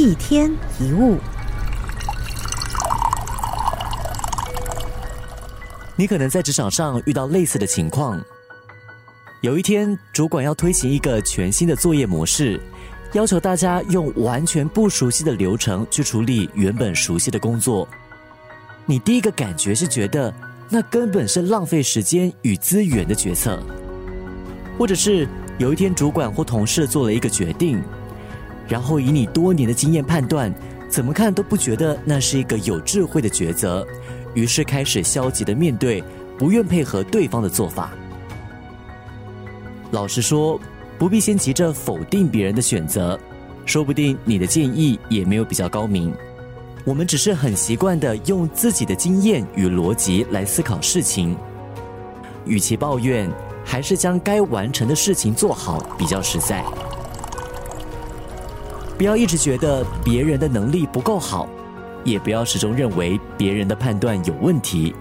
一天一物，你可能在职场上遇到类似的情况。有一天，主管要推行一个全新的作业模式，要求大家用完全不熟悉的流程去处理原本熟悉的工作。你第一个感觉是觉得那根本是浪费时间与资源的决策，或者是有一天主管或同事做了一个决定。然后以你多年的经验判断，怎么看都不觉得那是一个有智慧的抉择，于是开始消极的面对，不愿配合对方的做法。老实说，不必先急着否定别人的选择，说不定你的建议也没有比较高明。我们只是很习惯的用自己的经验与逻辑来思考事情，与其抱怨，还是将该完成的事情做好比较实在。不要一直觉得别人的能力不够好，也不要始终认为别人的判断有问题，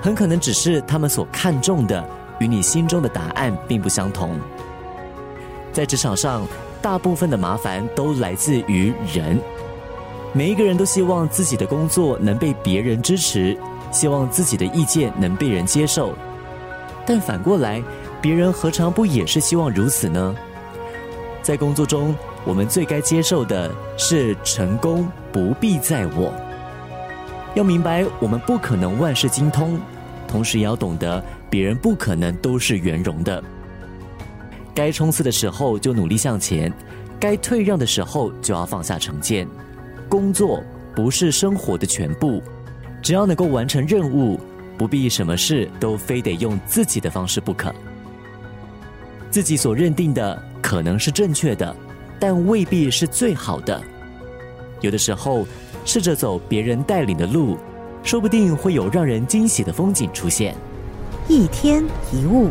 很可能只是他们所看重的与你心中的答案并不相同。在职场上，大部分的麻烦都来自于人，每一个人都希望自己的工作能被别人支持，希望自己的意见能被人接受，但反过来，别人何尝不也是希望如此呢？在工作中。我们最该接受的是成功不必在我。要明白，我们不可能万事精通，同时也要懂得别人不可能都是圆融的。该冲刺的时候就努力向前，该退让的时候就要放下成见。工作不是生活的全部，只要能够完成任务，不必什么事都非得用自己的方式不可。自己所认定的可能是正确的。但未必是最好的。有的时候，试着走别人带领的路，说不定会有让人惊喜的风景出现。一天一物。